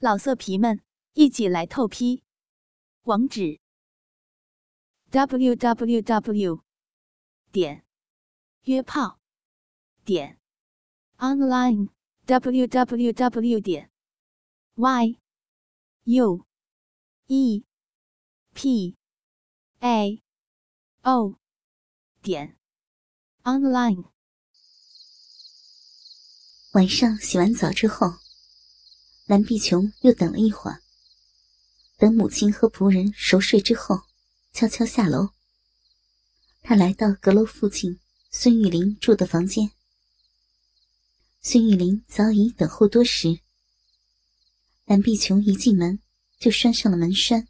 老色皮们，一起来透批！网址：w w w 点约炮点 online w w w 点 y u e p a o 点 online。晚上洗完澡之后。蓝碧琼又等了一会儿，等母亲和仆人熟睡之后，悄悄下楼。她来到阁楼附近孙玉玲住的房间。孙玉玲早已等候多时。蓝碧琼一进门就拴上了门栓，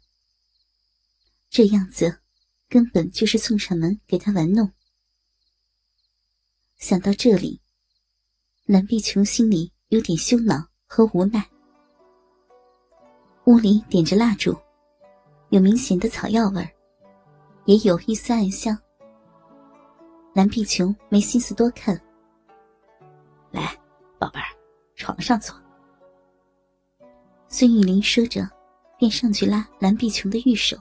这样子根本就是送上门给她玩弄。想到这里，蓝碧琼心里有点羞恼和无奈。屋里点着蜡烛，有明显的草药味儿，也有一丝暗香。蓝碧琼没心思多看，来，宝贝儿，床上坐。孙玉玲说着，便上去拉蓝碧琼的玉手。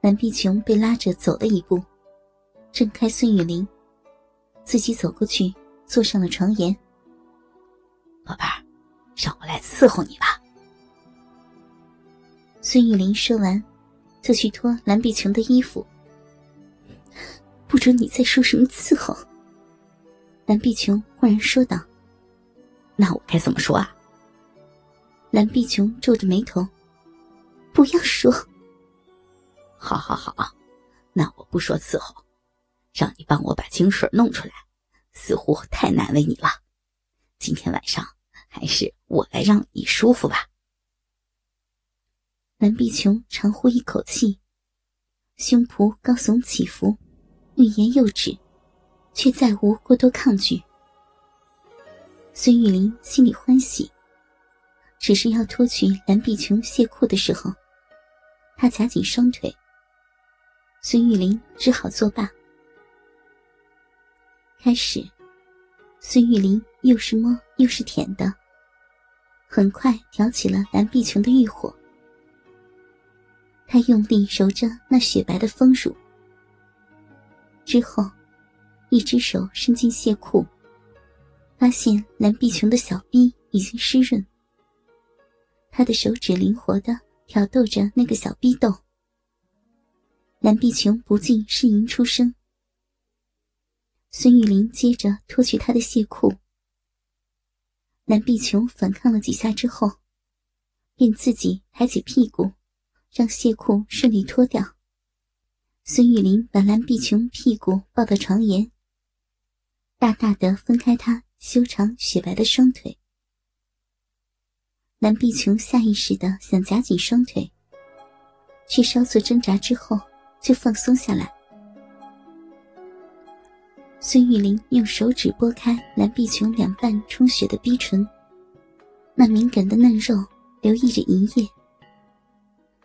蓝碧琼被拉着走了一步，挣开孙玉玲，自己走过去，坐上了床沿。宝贝儿，让我来伺候你吧。孙玉玲说完，就去脱蓝碧琼的衣服。不准你再说什么伺候！蓝碧琼忽然说道：“那我该怎么说啊？”蓝碧琼皱着眉头：“不要说。”“好好好，那我不说伺候，让你帮我把清水弄出来，似乎太难为你了。今天晚上还是我来让你舒服吧。”蓝碧琼长呼一口气，胸脯高耸起伏，欲言又止，却再无过多抗拒。孙玉玲心里欢喜，只是要脱去蓝碧琼亵裤的时候，她夹紧双腿。孙玉玲只好作罢。开始，孙玉玲又是摸又是舔的，很快挑起了蓝碧琼的欲火。他用力揉着那雪白的丰乳，之后，一只手伸进亵裤，发现蓝碧琼的小臂已经湿润。他的手指灵活的挑逗着那个小逼豆，蓝碧琼不禁呻吟出声。孙玉玲接着脱去他的亵裤，蓝碧琼反抗了几下之后，便自己抬起屁股。让谢裤顺利脱掉。孙玉林把蓝碧琼屁股抱到床沿，大大的分开她修长雪白的双腿。蓝碧琼下意识的想夹紧双腿，却稍作挣扎之后就放松下来。孙玉林用手指拨开蓝碧琼两半充血的逼唇，那敏感的嫩肉流溢着银液。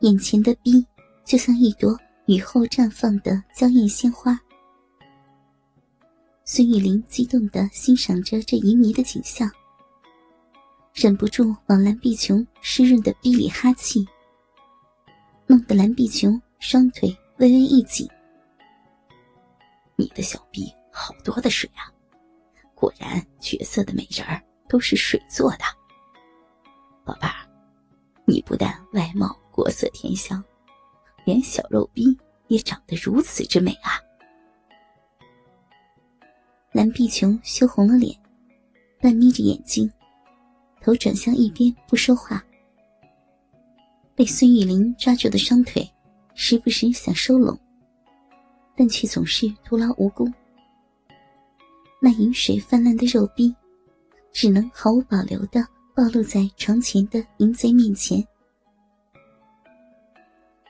眼前的逼就像一朵雨后绽放的娇艳鲜花。孙玉玲激动的欣赏着这旖旎的景象，忍不住往蓝碧琼湿润的逼里哈气，弄得蓝碧琼双腿微微一紧。你的小臂好多的水啊！果然，绝色的美人儿都是水做的。宝贝儿，你不但外貌……国色天香，连小肉逼也长得如此之美啊！蓝碧琼羞红了脸，半眯着眼睛，头转向一边不说话。被孙玉玲抓住的双腿，时不时想收拢，但却总是徒劳无功。那饮水泛滥的肉逼，只能毫无保留的暴露在床前的淫贼面前。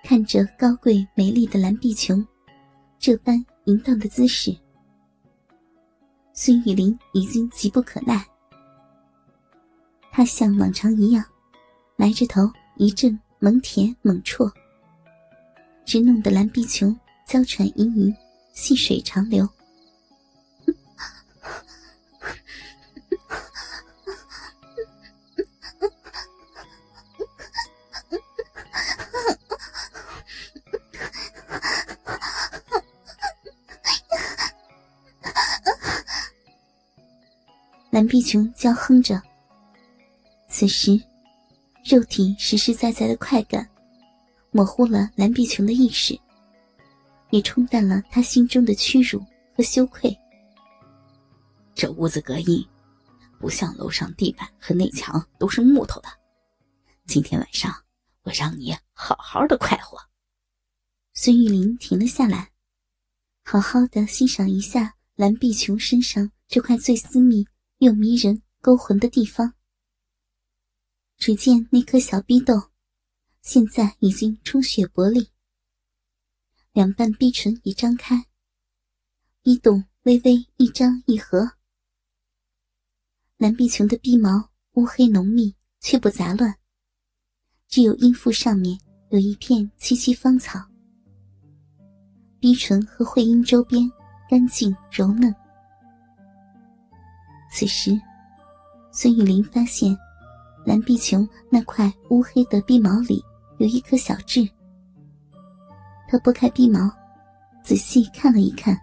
看着高贵美丽的蓝碧琼，这般淫荡的姿势，孙玉林已经急不可耐。他像往常一样，埋着头一阵猛舔猛啜，直弄得蓝碧琼娇喘盈盈，细水长流。蓝碧琼娇哼着。此时，肉体实实在在的快感，模糊了蓝碧琼的意识，也冲淡了她心中的屈辱和羞愧。这屋子隔音，不像楼上地板和内墙都是木头的。今天晚上，我让你好好的快活。孙玉玲停了下来，好好的欣赏一下蓝碧琼身上这块最私密又迷人、勾魂的地方。只见那颗小逼豆，现在已经充血薄利，两瓣逼唇已张开，逼洞微微一张一合。蓝碧琼的逼毛乌黑浓密，却不杂乱，只有阴腹上面有一片萋萋芳草。逼唇和会阴周边干净柔嫩。此时，孙玉玲发现蓝碧琼那块乌黑的逼毛里有一颗小痣。她拨开逼毛，仔细看了一看，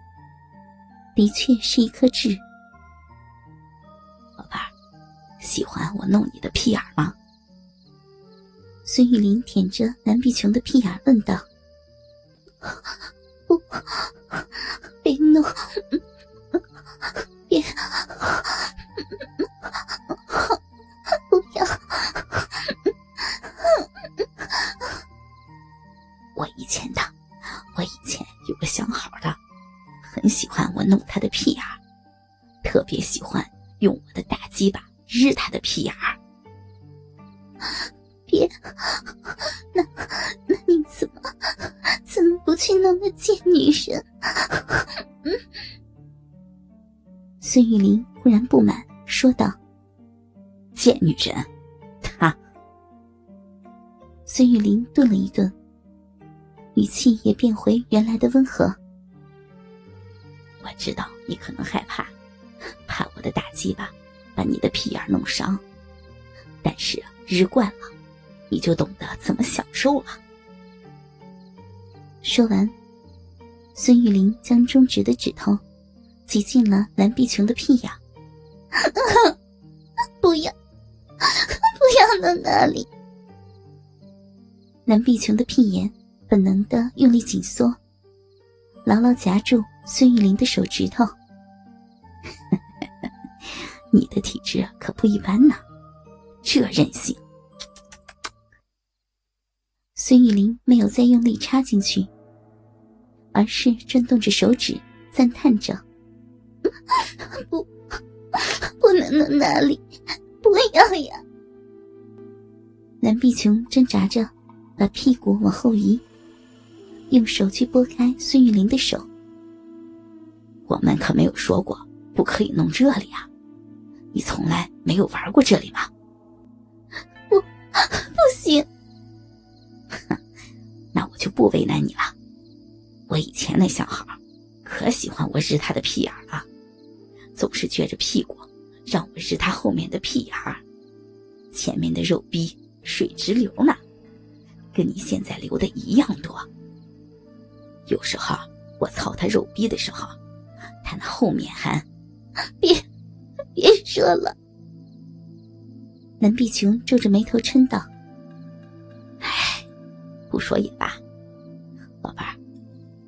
的确是一颗痣。宝贝儿，喜欢我弄你的屁眼吗？孙玉玲舔着蓝碧琼的屁眼问道。不，别弄，别，不要！我以前的，我以前有个相好的，很喜欢我弄他的屁眼特别喜欢用我的大鸡巴日他的屁眼别，那那你怎么？怎么不去弄那贱女人？孙玉玲忽然不满，说道：“贱女人，她。”孙玉玲顿了一顿，语气也变回原来的温和。我知道你可能害怕，怕我的打击吧把你的屁眼弄伤，但是日惯了，你就懂得怎么享受了。说完，孙玉玲将中指的指头挤进了蓝碧琼的屁眼。不要，不要到那里！蓝碧琼的屁眼本能的用力紧缩，牢牢夹住孙玉玲的手指头。你的体质可不一般呢，这韧性。孙玉玲没有再用力插进去。而是转动着手指，赞叹着：“不，不能弄那里，不要呀！”蓝碧琼挣扎着，把屁股往后移，用手去拨开孙玉玲的手。我们可没有说过不可以弄这里啊！你从来没有玩过这里吗？不，不行。那我就不为难你了。我以前那相好，可喜欢我日他的屁眼了，总是撅着屁股让我日他后面的屁眼儿，前面的肉逼水直流呢，跟你现在流的一样多。有时候我操他肉逼的时候，他那后面还……别别说了。南碧琼皱着眉头嗔道：“唉，不说也罢，宝贝儿。”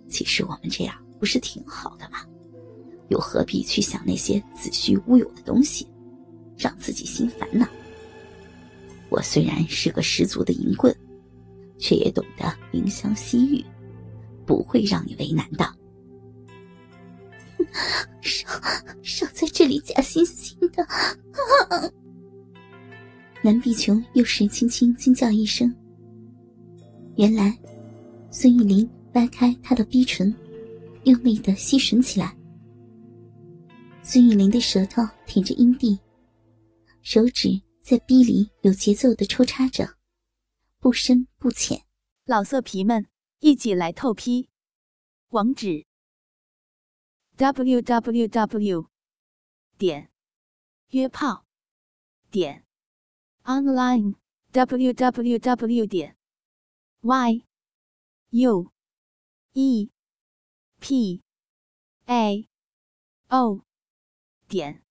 其实我们这样不是挺好的吗？又何必去想那些子虚乌有的东西，让自己心烦呢？我虽然是个十足的淫棍，却也懂得怜香惜玉，不会让你为难的。少少在这里假惺惺的！蓝碧琼又是轻轻惊叫一声。原来，孙玉玲。掰开他的逼唇，用力的吸吮起来。孙玉玲的舌头舔着阴蒂，手指在逼里有节奏的抽插着，不深不浅。老色皮们，一起来透批！网址：w w w. 点约炮点 online w w w. 点 y u。e p a o 点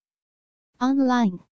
online。